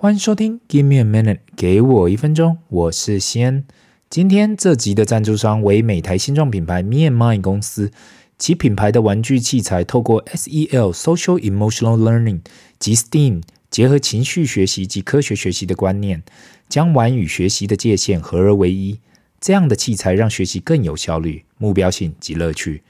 欢迎收听 Give me a minute，给我一分钟，我是西安。今天这集的赞助商为美台新创品牌 Me and Mine 公司，其品牌的玩具器材透过 SEL Social Emotional Learning 及 STEAM 结合情绪学习及科学学习的观念，将玩与学习的界限合而为一。这样的器材让学习更有效率、目标性及乐趣。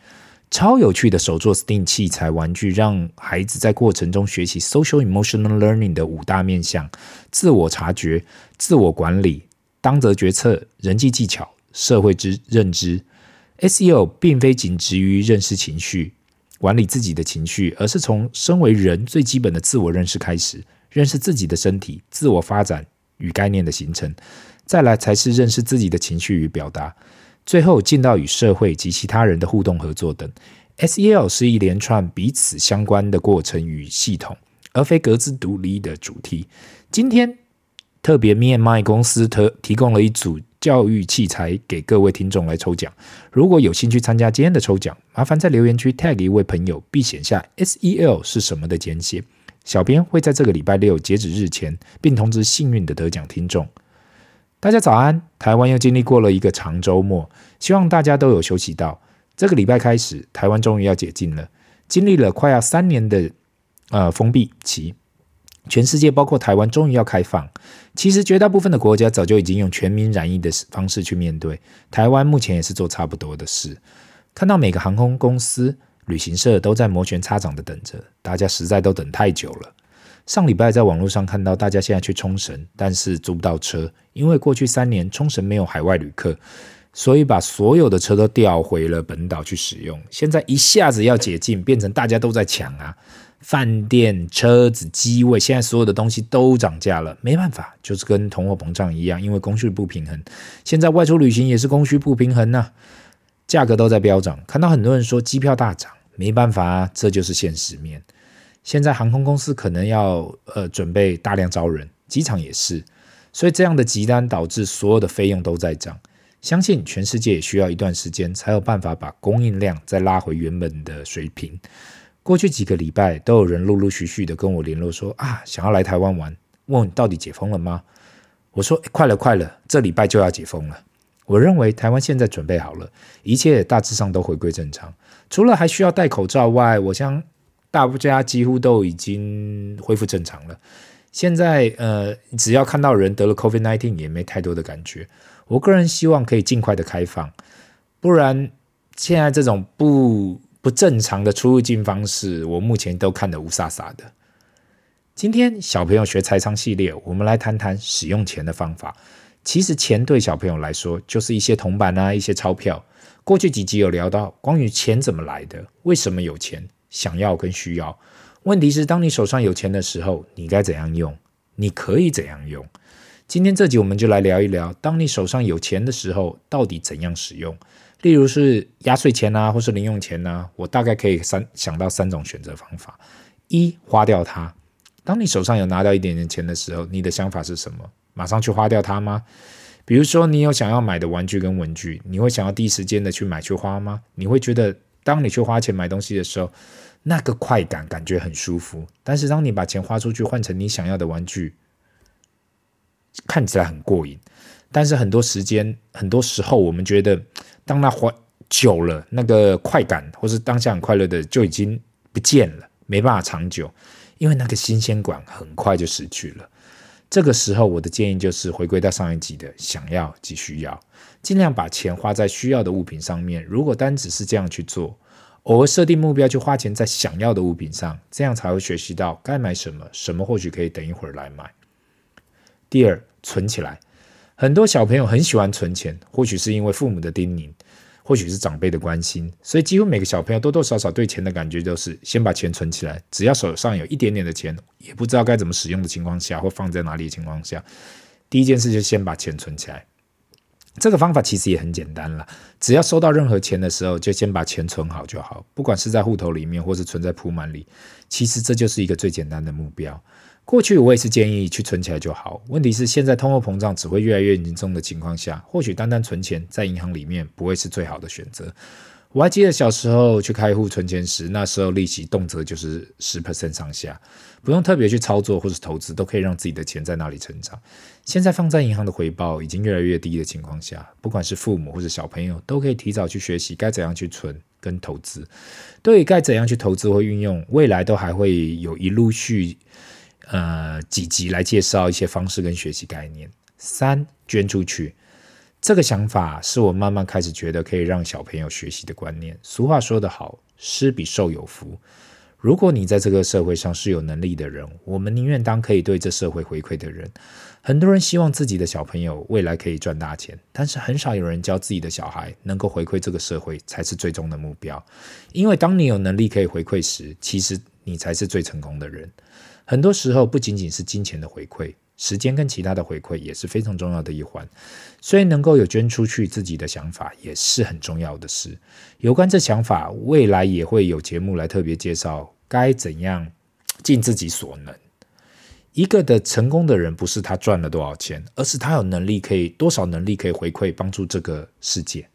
超有趣的手作 STEAM 器材玩具，让孩子在过程中学习 Social Emotional Learning 的五大面向：自我察觉、自我管理、当责决策、人际技巧、社会之认知。SEL 并非仅止于认识情绪、管理自己的情绪，而是从身为人最基本的自我认识开始，认识自己的身体、自我发展与概念的形成，再来才是认识自己的情绪与表达。最后进到与社会及其他人的互动合作等，SEL 是一连串彼此相关的过程与系统，而非各自独立的主题。今天特别 Me and Mine 公司特提供了一组教育器材给各位听众来抽奖。如果有兴趣参加今天的抽奖，麻烦在留言区 tag 一位朋友，并写下 SEL 是什么的简写。小编会在这个礼拜六截止日前，并通知幸运的得奖听众。大家早安！台湾又经历过了一个长周末，希望大家都有休息到。这个礼拜开始，台湾终于要解禁了。经历了快要三年的呃封闭期，全世界包括台湾终于要开放。其实绝大部分的国家早就已经用全民染疫的方式去面对，台湾目前也是做差不多的事。看到每个航空公司、旅行社都在摩拳擦掌的等着，大家实在都等太久了。上礼拜在网络上看到大家现在去冲绳，但是租不到车，因为过去三年冲绳没有海外旅客，所以把所有的车都调回了本岛去使用。现在一下子要解禁，变成大家都在抢啊！饭店、车子、机位，现在所有的东西都涨价了，没办法，就是跟通货膨胀一样，因为供需不平衡。现在外出旅行也是供需不平衡呐、啊，价格都在飙涨。看到很多人说机票大涨，没办法啊，这就是现实面。现在航空公司可能要呃准备大量招人，机场也是，所以这样的急单导致所有的费用都在涨。相信全世界也需要一段时间才有办法把供应量再拉回原本的水平。过去几个礼拜都有人陆陆续续的跟我联络说啊，想要来台湾玩，问到底解封了吗？我说快了快了，这礼拜就要解封了。我认为台湾现在准备好了，一切大致上都回归正常，除了还需要戴口罩外，我想。大家几乎都已经恢复正常了。现在，呃，只要看到人得了 COVID-19，也没太多的感觉。我个人希望可以尽快的开放，不然现在这种不不正常的出入境方式，我目前都看得雾煞煞的。今天小朋友学财商系列，我们来谈谈使用钱的方法。其实钱对小朋友来说，就是一些铜板啊，一些钞票。过去几集有聊到关于钱怎么来的，为什么有钱。想要跟需要，问题是当你手上有钱的时候，你该怎样用？你可以怎样用？今天这集我们就来聊一聊，当你手上有钱的时候，到底怎样使用？例如是压岁钱啊，或是零用钱啊，我大概可以三想到三种选择方法：一、花掉它。当你手上有拿到一点点钱的时候，你的想法是什么？马上去花掉它吗？比如说你有想要买的玩具跟文具，你会想要第一时间的去买去花吗？你会觉得？当你去花钱买东西的时候，那个快感感觉很舒服。但是当你把钱花出去换成你想要的玩具，看起来很过瘾。但是很多时间、很多时候，我们觉得，当那花久了，那个快感或是当下很快乐的就已经不见了，没办法长久，因为那个新鲜感很快就失去了。这个时候，我的建议就是回归到上一集的想要及需要，尽量把钱花在需要的物品上面。如果单只是这样去做，偶尔设定目标去花钱在想要的物品上，这样才会学习到该买什么，什么或许可以等一会儿来买。第二，存起来。很多小朋友很喜欢存钱，或许是因为父母的叮咛。或许是长辈的关心，所以几乎每个小朋友多多少少对钱的感觉都是先把钱存起来。只要手上有一点点的钱，也不知道该怎么使用的情况下，或放在哪里的情况下，第一件事就先把钱存起来。这个方法其实也很简单了，只要收到任何钱的时候，就先把钱存好就好，不管是在户头里面，或是存在铺满里，其实这就是一个最简单的目标。过去我也是建议去存起来就好。问题是现在通货膨胀只会越来越严重的情况下，或许单单存钱在银行里面不会是最好的选择。我还记得小时候去开户存钱时，那时候利息动辄就是十 percent 上下，不用特别去操作或是投资，都可以让自己的钱在那里成长。现在放在银行的回报已经越来越低的情况下，不管是父母或者小朋友，都可以提早去学习该怎样去存跟投资。对于该怎样去投资或运用，未来都还会有一陆续呃几集来介绍一些方式跟学习概念。三，捐出去。这个想法是我慢慢开始觉得可以让小朋友学习的观念。俗话说得好，施比受有福。如果你在这个社会上是有能力的人，我们宁愿当可以对这社会回馈的人。很多人希望自己的小朋友未来可以赚大钱，但是很少有人教自己的小孩能够回馈这个社会才是最终的目标。因为当你有能力可以回馈时，其实你才是最成功的人。很多时候不仅仅是金钱的回馈。时间跟其他的回馈也是非常重要的一环，所以能够有捐出去自己的想法也是很重要的事。有关这想法，未来也会有节目来特别介绍该怎样尽自己所能。一个的成功的人不是他赚了多少钱，而是他有能力可以多少能力可以回馈帮助这个世界。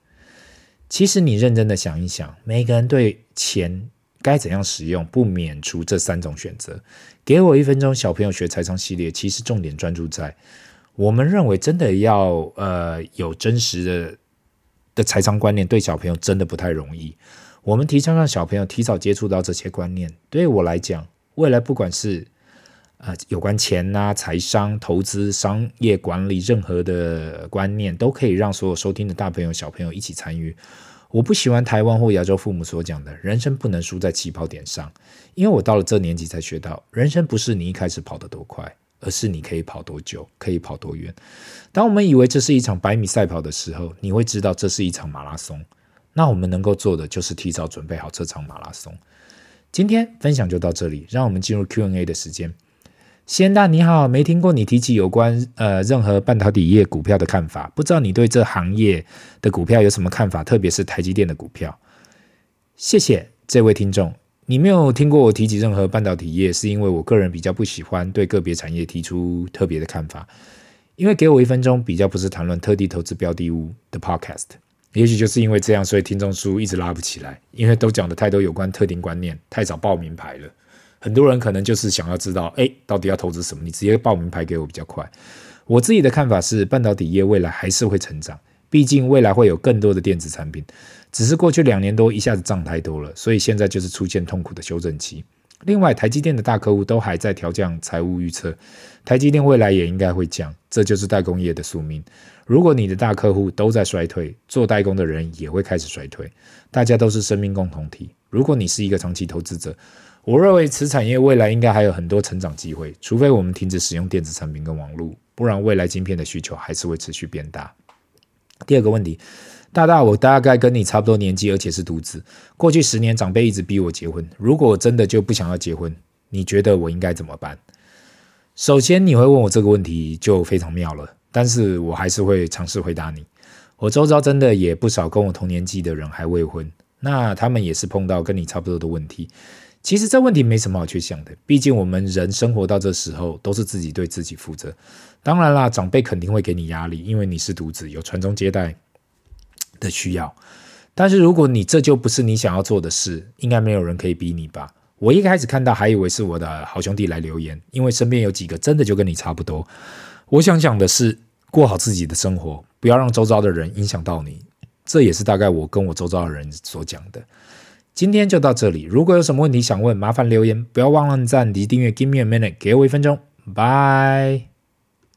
其实你认真的想一想，每个人对钱。该怎样使用，不免除这三种选择。给我一分钟，小朋友学财商系列，其实重点专注在我们认为真的要呃有真实的的财商观念，对小朋友真的不太容易。我们提倡让小朋友提早接触到这些观念。对我来讲，未来不管是呃有关钱呐、财商、投资、商业管理，任何的观念，都可以让所有收听的大朋友、小朋友一起参与。我不喜欢台湾或亚洲父母所讲的人生不能输在起跑点上，因为我到了这年纪才学到，人生不是你一开始跑得多快，而是你可以跑多久，可以跑多远。当我们以为这是一场百米赛跑的时候，你会知道这是一场马拉松。那我们能够做的就是提早准备好这场马拉松。今天分享就到这里，让我们进入 Q&A 的时间。先大你好，没听过你提起有关呃任何半导体业股票的看法，不知道你对这行业的股票有什么看法，特别是台积电的股票。谢谢这位听众，你没有听过我提起任何半导体业，是因为我个人比较不喜欢对个别产业提出特别的看法，因为给我一分钟比较不是谈论特定投资标的物的 podcast，也许就是因为这样，所以听众数一直拉不起来，因为都讲的太多有关特定观念，太早报名牌了。很多人可能就是想要知道，哎，到底要投资什么？你直接报名牌给我比较快。我自己的看法是，半导体业未来还是会成长，毕竟未来会有更多的电子产品。只是过去两年多一下子涨太多了，所以现在就是出现痛苦的修正期。另外，台积电的大客户都还在调降财务预测，台积电未来也应该会降，这就是代工业的宿命。如果你的大客户都在衰退，做代工的人也会开始衰退。大家都是生命共同体。如果你是一个长期投资者，我认为此产业未来应该还有很多成长机会，除非我们停止使用电子产品跟网络，不然未来晶片的需求还是会持续变大。第二个问题，大大，我大概跟你差不多年纪，而且是独子。过去十年，长辈一直逼我结婚。如果我真的就不想要结婚，你觉得我应该怎么办？首先，你会问我这个问题就非常妙了，但是我还是会尝试回答你。我周遭真的也不少跟我同年纪的人还未婚，那他们也是碰到跟你差不多的问题。其实这问题没什么好去想的，毕竟我们人生活到这时候都是自己对自己负责。当然啦，长辈肯定会给你压力，因为你是独子，有传宗接代的需要。但是如果你这就不是你想要做的事，应该没有人可以逼你吧？我一开始看到还以为是我的好兄弟来留言，因为身边有几个真的就跟你差不多。我想讲的是，过好自己的生活，不要让周遭的人影响到你。这也是大概我跟我周遭的人所讲的。今天就到这里。如果有什么问题想问，麻烦留言，不要忘了按赞及订阅。Give me a minute，给我一分钟。拜。